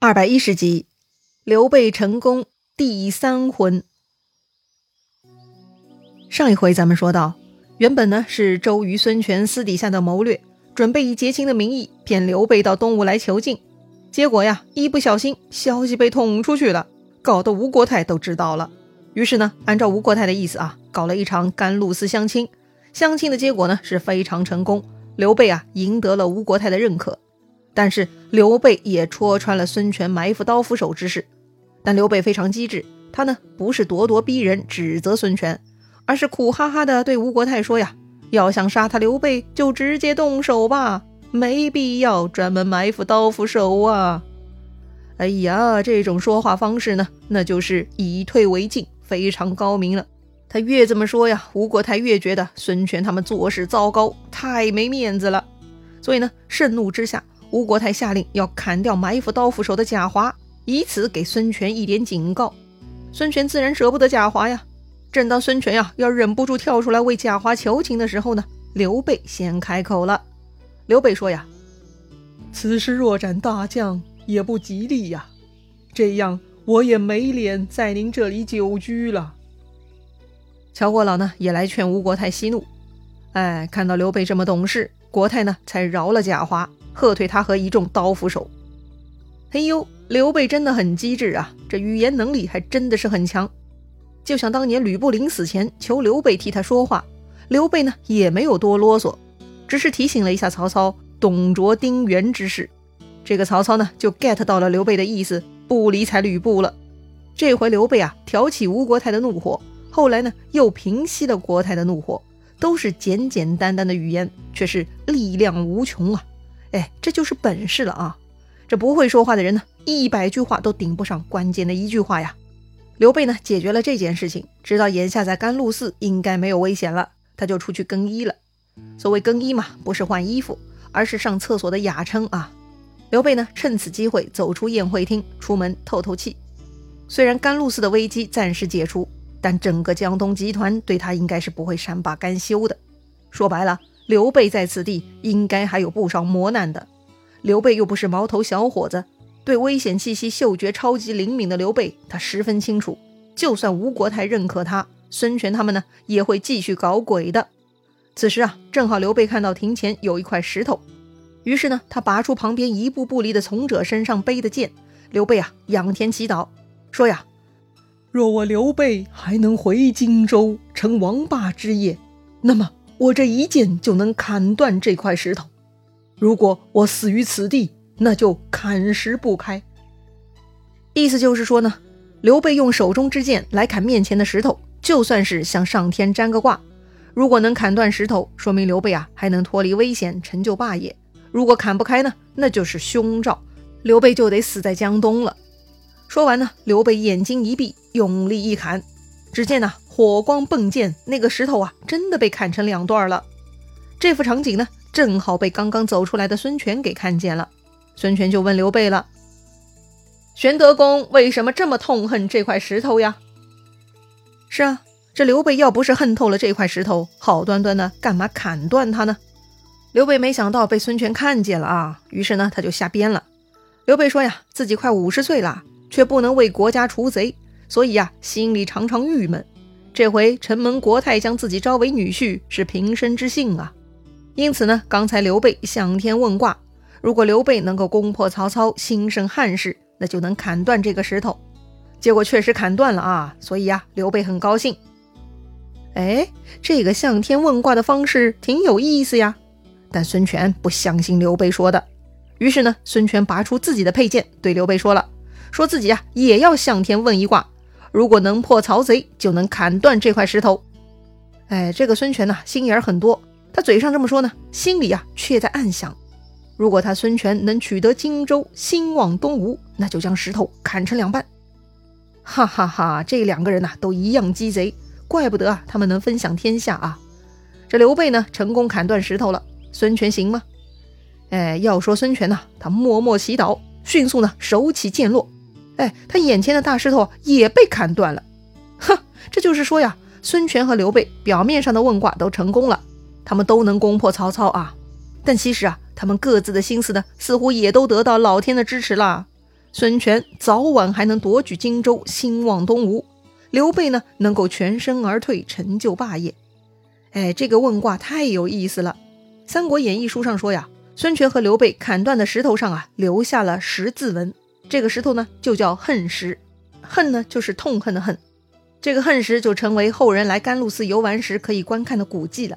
二百一十集，刘备成功第三婚。上一回咱们说到，原本呢是周瑜、孙权私底下的谋略，准备以结亲的名义骗刘备到东吴来求进。结果呀，一不小心消息被捅出去了，搞得吴国太都知道了。于是呢，按照吴国太的意思啊，搞了一场甘露寺相亲。相亲的结果呢是非常成功，刘备啊赢得了吴国太的认可。但是刘备也戳穿了孙权埋伏刀斧手之事，但刘备非常机智，他呢不是咄咄逼人指责孙权，而是苦哈哈的对吴国太说呀：“要想杀他刘备，就直接动手吧，没必要专门埋伏刀斧手啊！”哎呀，这种说话方式呢，那就是以退为进，非常高明了。他越这么说呀，吴国太越觉得孙权他们做事糟糕，太没面子了，所以呢，盛怒之下。吴国太下令要砍掉埋伏刀斧手的贾华，以此给孙权一点警告。孙权自然舍不得贾华呀。正当孙权呀要忍不住跳出来为贾华求情的时候呢，刘备先开口了。刘备说呀：“此时若斩大将也不吉利呀，这样我也没脸在您这里久居了。”乔国老呢也来劝吴国太息怒。哎，看到刘备这么懂事，国太呢才饶了贾华。喝退他和一众刀斧手。嘿呦，刘备真的很机智啊，这语言能力还真的是很强。就像当年吕布临死前求刘备替他说话，刘备呢也没有多啰嗦，只是提醒了一下曹操董卓丁原之事。这个曹操呢就 get 到了刘备的意思，不理睬吕布了。这回刘备啊挑起吴国太的怒火，后来呢又平息了国太的怒火，都是简简单单的语言，却是力量无穷啊。哎，这就是本事了啊！这不会说话的人呢，一百句话都顶不上关键的一句话呀。刘备呢，解决了这件事情，知道眼下在甘露寺应该没有危险了，他就出去更衣了。所谓更衣嘛，不是换衣服，而是上厕所的雅称啊。刘备呢，趁此机会走出宴会厅，出门透透气。虽然甘露寺的危机暂时解除，但整个江东集团对他应该是不会善罢甘休的。说白了。刘备在此地应该还有不少磨难的。刘备又不是毛头小伙子，对危险气息嗅觉超级灵敏的刘备，他十分清楚，就算吴国太认可他，孙权他们呢也会继续搞鬼的。此时啊，正好刘备看到庭前有一块石头，于是呢，他拔出旁边一步不离的从者身上背的剑。刘备啊，仰天祈祷，说呀：“若我刘备还能回荆州，成王霸之业，那么。”我这一剑就能砍断这块石头，如果我死于此地，那就砍石不开。意思就是说呢，刘备用手中之剑来砍面前的石头，就算是向上天占个卦。如果能砍断石头，说明刘备啊还能脱离危险，成就霸业；如果砍不开呢，那就是凶兆，刘备就得死在江东了。说完呢，刘备眼睛一闭，用力一砍，只见呢。火光迸溅，那个石头啊，真的被砍成两段了。这幅场景呢，正好被刚刚走出来的孙权给看见了。孙权就问刘备了：“玄德公为什么这么痛恨这块石头呀？”是啊，这刘备要不是恨透了这块石头，好端端的干嘛砍断它呢？刘备没想到被孙权看见了啊，于是呢，他就瞎编了。刘备说呀，自己快五十岁了，却不能为国家除贼，所以呀，心里常常郁闷。这回城门国太将自己招为女婿是平生之幸啊，因此呢，刚才刘备向天问卦，如果刘备能够攻破曹操，兴盛汉室，那就能砍断这个石头。结果确实砍断了啊，所以呀，刘备很高兴。哎，这个向天问卦的方式挺有意思呀。但孙权不相信刘备说的，于是呢，孙权拔出自己的佩剑，对刘备说了，说自己呀也要向天问一卦。如果能破曹贼，就能砍断这块石头。哎，这个孙权呢，心眼很多。他嘴上这么说呢，心里啊却在暗想：如果他孙权能取得荆州，兴旺东吴，那就将石头砍成两半。哈哈哈，这两个人呐，都一样鸡贼，怪不得啊，他们能分享天下啊。这刘备呢，成功砍断石头了，孙权行吗？哎，要说孙权呐，他默默祈祷，迅速呢，手起剑落。哎，他眼前的大石头也被砍断了，哼，这就是说呀，孙权和刘备表面上的问卦都成功了，他们都能攻破曹操啊，但其实啊，他们各自的心思呢，似乎也都得到老天的支持了。孙权早晚还能夺取荆州，兴旺东吴；刘备呢，能够全身而退，成就霸业。哎，这个问卦太有意思了。《三国演义》书上说呀，孙权和刘备砍断的石头上啊，留下了十字纹。这个石头呢，就叫恨石。恨呢，就是痛恨的恨。这个恨石就成为后人来甘露寺游玩时可以观看的古迹了。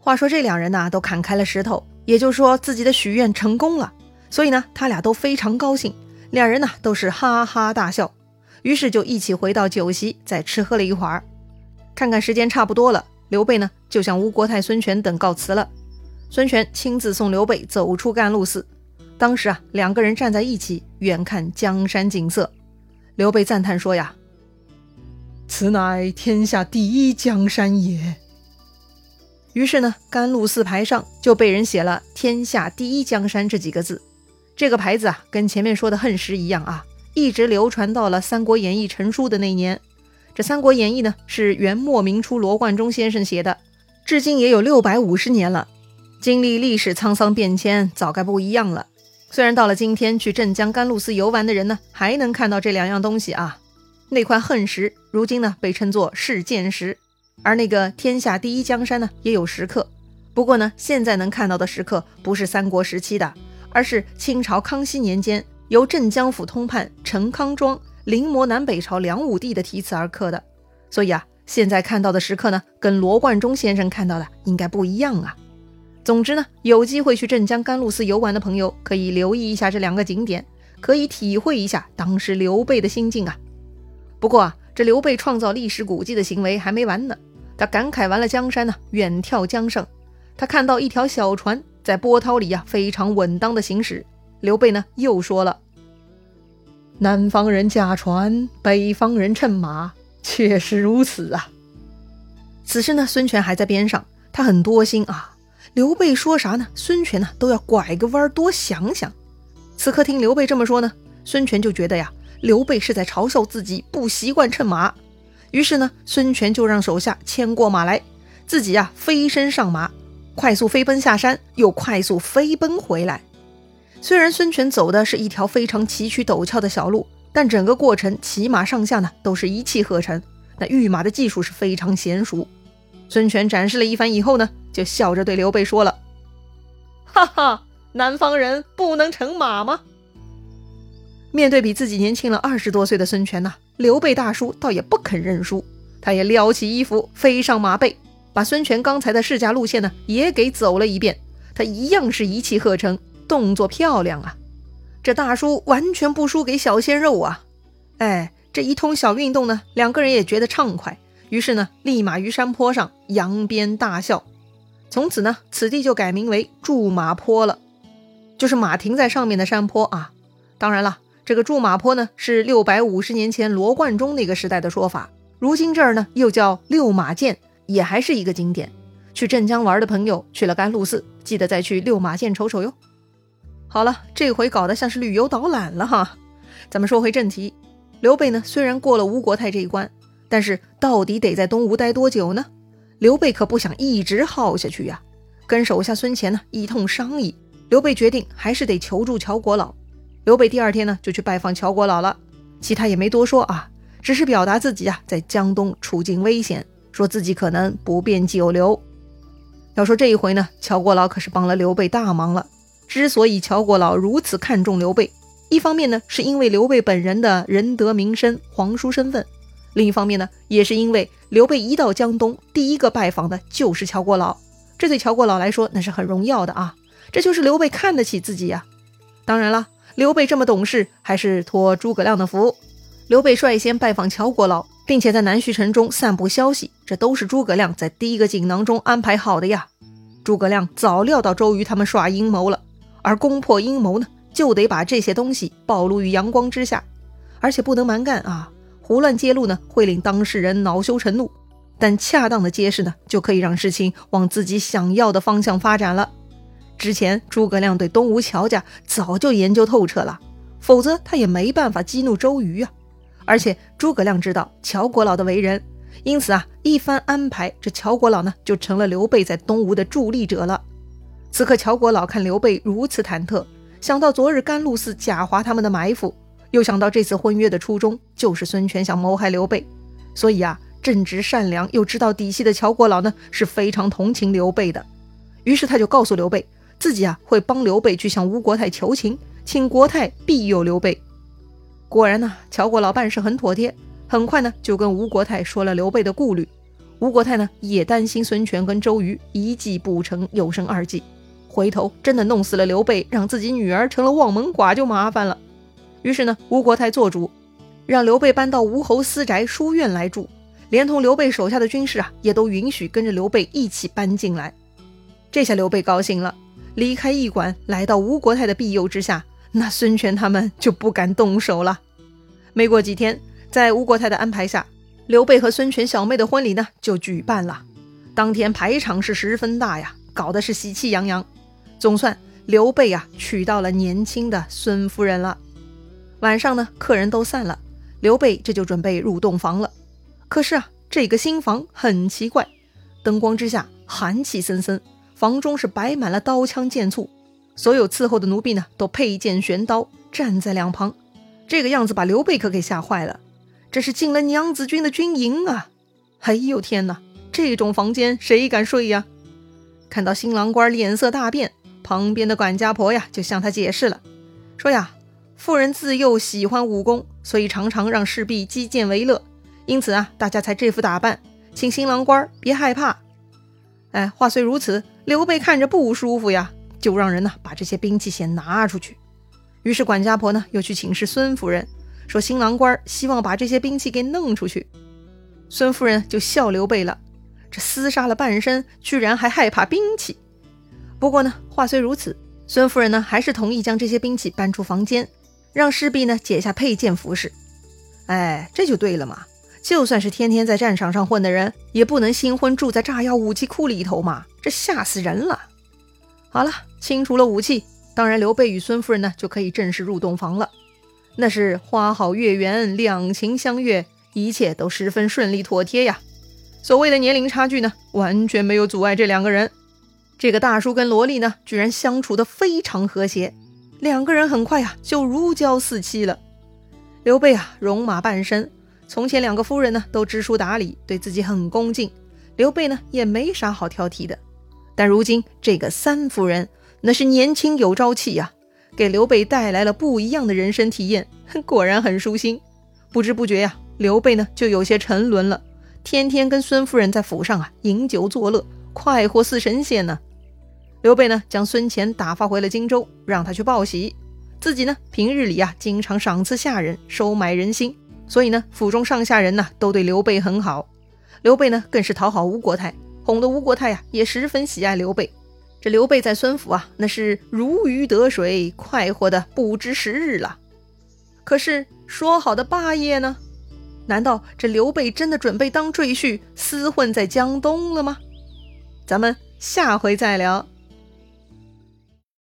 话说这两人呢，都砍开了石头，也就是说自己的许愿成功了。所以呢，他俩都非常高兴，两人呢都是哈哈大笑。于是就一起回到酒席，再吃喝了一会儿。看看时间差不多了，刘备呢就向吴国太、孙权等告辞了。孙权亲自送刘备走出甘露寺。当时啊，两个人站在一起，远看江山景色。刘备赞叹说：“呀，此乃天下第一江山也。”于是呢，甘露寺牌上就被人写了“天下第一江山”这几个字。这个牌子啊，跟前面说的恨石一样啊，一直流传到了《三国演义》成书的那年。这《三国演义》呢，是元末明初罗贯中先生写的，至今也有六百五十年了。经历历史沧桑变迁，早该不一样了。虽然到了今天，去镇江甘露寺游玩的人呢，还能看到这两样东西啊。那块恨石，如今呢被称作事件石，而那个天下第一江山呢，也有石刻。不过呢，现在能看到的石刻不是三国时期的，而是清朝康熙年间由镇江府通判陈康庄临摹南北朝梁武帝的题词而刻的。所以啊，现在看到的石刻呢，跟罗贯中先生看到的应该不一样啊。总之呢，有机会去镇江甘露寺游玩的朋友，可以留意一下这两个景点，可以体会一下当时刘备的心境啊。不过啊，这刘备创造历史古迹的行为还没完呢。他感慨完了江山呢，远眺江上，他看到一条小船在波涛里呀非常稳当的行驶。刘备呢又说了：“南方人驾船，北方人乘马，确实如此啊。”此时呢，孙权还在边上，他很多心啊。刘备说啥呢？孙权呢都要拐个弯多想想。此刻听刘备这么说呢，孙权就觉得呀，刘备是在嘲笑自己不习惯乘马。于是呢，孙权就让手下牵过马来，自己呀飞身上马，快速飞奔下山，又快速飞奔回来。虽然孙权走的是一条非常崎岖陡峭的小路，但整个过程骑马上下呢都是一气呵成，那御马的技术是非常娴熟。孙权展示了一番以后呢，就笑着对刘备说了：“哈哈，南方人不能乘马吗？”面对比自己年轻了二十多岁的孙权呐，刘备大叔倒也不肯认输，他也撩起衣服飞上马背，把孙权刚才的试驾路线呢也给走了一遍。他一样是一气呵成，动作漂亮啊！这大叔完全不输给小鲜肉啊！哎，这一通小运动呢，两个人也觉得畅快。于是呢，立马于山坡上扬鞭大笑。从此呢，此地就改名为驻马坡了，就是马停在上面的山坡啊。当然了，这个驻马坡呢，是六百五十年前罗贯中那个时代的说法。如今这儿呢，又叫六马涧，也还是一个景点。去镇江玩的朋友，去了甘露寺，记得再去六马涧瞅瞅哟。好了，这回搞得像是旅游导览了哈。咱们说回正题，刘备呢，虽然过了吴国太这一关。但是到底得在东吴待多久呢？刘备可不想一直耗下去呀，跟手下孙乾呢一通商议，刘备决定还是得求助乔国老。刘备第二天呢就去拜访乔国老了，其他也没多说啊，只是表达自己啊在江东处境危险，说自己可能不便久留。要说这一回呢，乔国老可是帮了刘备大忙了。之所以乔国老如此看重刘备，一方面呢是因为刘备本人的仁德名声、皇叔身份。另一方面呢，也是因为刘备一到江东，第一个拜访的就是乔国老，这对乔国老来说那是很荣耀的啊。这就是刘备看得起自己呀。当然了，刘备这么懂事，还是托诸葛亮的福。刘备率先拜访乔国老，并且在南徐城中散布消息，这都是诸葛亮在第一个锦囊中安排好的呀。诸葛亮早料到周瑜他们耍阴谋了，而攻破阴谋呢，就得把这些东西暴露于阳光之下，而且不能蛮干啊。胡乱揭露呢，会令当事人恼羞成怒；但恰当的揭示呢，就可以让事情往自己想要的方向发展了。之前诸葛亮对东吴乔家早就研究透彻了，否则他也没办法激怒周瑜啊。而且诸葛亮知道乔国老的为人，因此啊，一番安排，这乔国老呢就成了刘备在东吴的助力者了。此刻乔国老看刘备如此忐忑，想到昨日甘露寺贾华他们的埋伏，又想到这次婚约的初衷就是孙权想谋害刘备，所以啊，正直善良又知道底细的乔国老呢是非常同情刘备的。于是他就告诉刘备，自己啊会帮刘备去向吴国太求情，请国太庇佑刘备。果然呢，乔国老办事很妥帖，很快呢就跟吴国太说了刘备的顾虑。吴国太呢也担心孙权跟周瑜一计不成又生二计。回头真的弄死了刘备，让自己女儿成了望门寡就麻烦了。于是呢，吴国太做主，让刘备搬到吴侯私宅书院来住，连同刘备手下的军士啊，也都允许跟着刘备一起搬进来。这下刘备高兴了，离开驿馆，来到吴国太的庇佑之下，那孙权他们就不敢动手了。没过几天，在吴国太的安排下，刘备和孙权小妹的婚礼呢就举办了。当天排场是十分大呀，搞得是喜气洋洋。总算刘备啊娶到了年轻的孙夫人了。晚上呢，客人都散了，刘备这就准备入洞房了。可是啊，这个新房很奇怪，灯光之下寒气森森，房中是摆满了刀枪剑簇，所有伺候的奴婢呢都佩剑悬刀站在两旁，这个样子把刘备可给吓坏了。这是进了娘子军的军营啊！哎呦天哪，这种房间谁敢睡呀？看到新郎官脸色大变。旁边的管家婆呀，就向他解释了，说呀，妇人自幼喜欢武功，所以常常让侍婢击剑为乐，因此啊，大家才这副打扮，请新郎官别害怕。哎，话虽如此，刘备看着不舒服呀，就让人呢把这些兵器先拿出去。于是管家婆呢又去请示孙夫人，说新郎官希望把这些兵器给弄出去。孙夫人就笑刘备了，这厮杀了半生，居然还害怕兵器。不过呢，话虽如此，孙夫人呢还是同意将这些兵器搬出房间，让侍婢呢解下佩剑服饰。哎，这就对了嘛！就算是天天在战场上混的人，也不能新婚住在炸药武器库里头嘛，这吓死人了。好了，清除了武器，当然刘备与孙夫人呢就可以正式入洞房了。那是花好月圆，两情相悦，一切都十分顺利妥帖呀。所谓的年龄差距呢，完全没有阻碍这两个人。这个大叔跟萝莉呢，居然相处的非常和谐，两个人很快呀就如胶似漆了。刘备啊，戎马半生，从前两个夫人呢都知书达理，对自己很恭敬，刘备呢也没啥好挑剔的。但如今这个三夫人，那是年轻有朝气呀，给刘备带来了不一样的人生体验，果然很舒心。不知不觉呀，刘备呢就有些沉沦了，天天跟孙夫人在府上啊饮酒作乐。快活似神仙呢！刘备呢，将孙乾打发回了荆州，让他去报喜。自己呢，平日里啊，经常赏赐下人，收买人心，所以呢，府中上下人呢，都对刘备很好。刘备呢，更是讨好吴国太，哄得吴国太呀，也十分喜爱刘备。这刘备在孙府啊，那是如鱼得水，快活的不知时日了。可是说好的霸业呢？难道这刘备真的准备当赘婿，厮混在江东了吗？咱们下回再聊。